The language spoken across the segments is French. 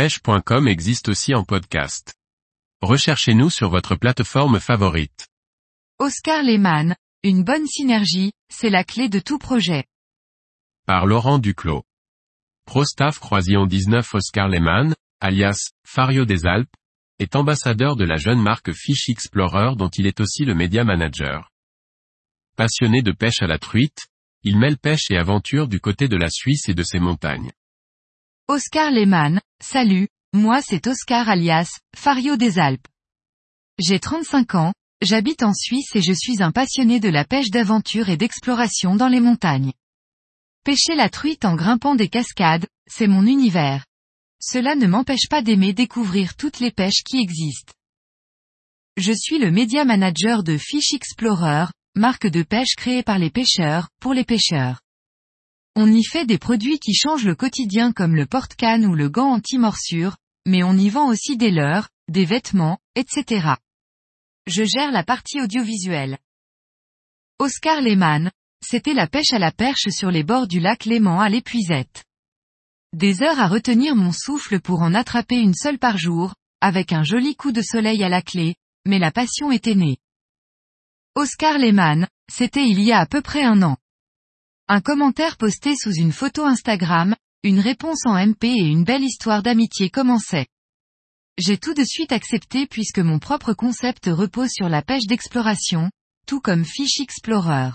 pêche.com existe aussi en podcast. Recherchez-nous sur votre plateforme favorite. Oscar Lehmann, une bonne synergie, c'est la clé de tout projet. Par Laurent Duclos. Prostaff Croisillon 19 Oscar Lehmann, alias Fario des Alpes, est ambassadeur de la jeune marque Fish Explorer dont il est aussi le média manager. Passionné de pêche à la truite, il mêle pêche et aventure du côté de la Suisse et de ses montagnes. Oscar Lehmann, salut, moi c'est Oscar alias, Fario des Alpes. J'ai 35 ans, j'habite en Suisse et je suis un passionné de la pêche d'aventure et d'exploration dans les montagnes. Pêcher la truite en grimpant des cascades, c'est mon univers. Cela ne m'empêche pas d'aimer découvrir toutes les pêches qui existent. Je suis le média manager de Fish Explorer, marque de pêche créée par les pêcheurs, pour les pêcheurs. On y fait des produits qui changent le quotidien comme le porte-canne ou le gant anti-morsure, mais on y vend aussi des leurres, des vêtements, etc. Je gère la partie audiovisuelle. Oscar Lehmann, c'était la pêche à la perche sur les bords du lac Léman à l'épuisette. Des heures à retenir mon souffle pour en attraper une seule par jour, avec un joli coup de soleil à la clé, mais la passion était née. Oscar Lehmann, c'était il y a à peu près un an. Un commentaire posté sous une photo Instagram, une réponse en MP et une belle histoire d'amitié commençaient. J'ai tout de suite accepté puisque mon propre concept repose sur la pêche d'exploration, tout comme Fish Explorer.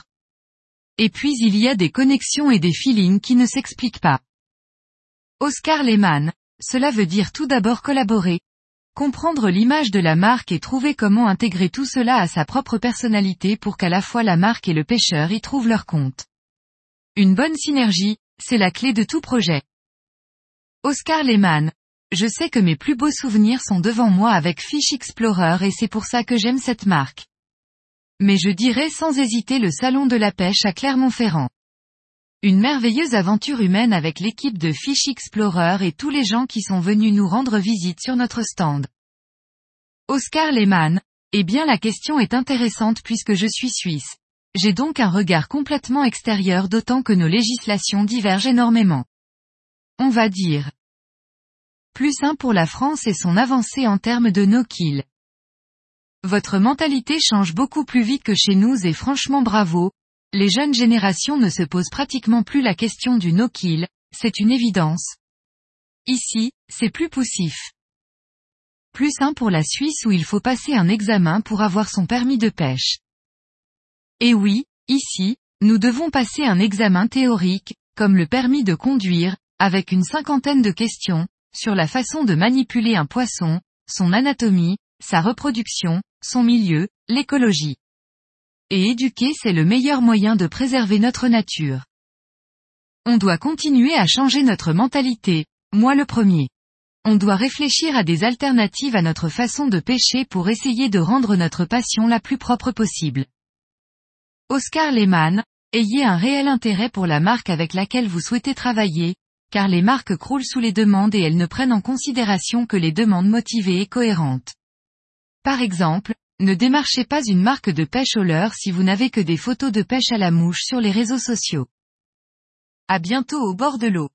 Et puis il y a des connexions et des feelings qui ne s'expliquent pas. Oscar Lehmann, cela veut dire tout d'abord collaborer, comprendre l'image de la marque et trouver comment intégrer tout cela à sa propre personnalité pour qu'à la fois la marque et le pêcheur y trouvent leur compte. Une bonne synergie, c'est la clé de tout projet. Oscar Lehmann. Je sais que mes plus beaux souvenirs sont devant moi avec Fish Explorer et c'est pour ça que j'aime cette marque. Mais je dirais sans hésiter le salon de la pêche à Clermont-Ferrand. Une merveilleuse aventure humaine avec l'équipe de Fish Explorer et tous les gens qui sont venus nous rendre visite sur notre stand. Oscar Lehmann. Eh bien la question est intéressante puisque je suis suisse. J'ai donc un regard complètement extérieur d'autant que nos législations divergent énormément. On va dire. Plus un pour la France et son avancée en termes de no-kill. Votre mentalité change beaucoup plus vite que chez nous et franchement bravo, les jeunes générations ne se posent pratiquement plus la question du no-kill, c'est une évidence. Ici, c'est plus poussif. Plus un pour la Suisse où il faut passer un examen pour avoir son permis de pêche. Et oui, ici, nous devons passer un examen théorique, comme le permis de conduire, avec une cinquantaine de questions, sur la façon de manipuler un poisson, son anatomie, sa reproduction, son milieu, l'écologie. Et éduquer c'est le meilleur moyen de préserver notre nature. On doit continuer à changer notre mentalité, moi le premier. On doit réfléchir à des alternatives à notre façon de pêcher pour essayer de rendre notre passion la plus propre possible. Oscar Lehmann, ayez un réel intérêt pour la marque avec laquelle vous souhaitez travailler, car les marques croulent sous les demandes et elles ne prennent en considération que les demandes motivées et cohérentes. Par exemple, ne démarchez pas une marque de pêche au leurre si vous n'avez que des photos de pêche à la mouche sur les réseaux sociaux. À bientôt au bord de l'eau.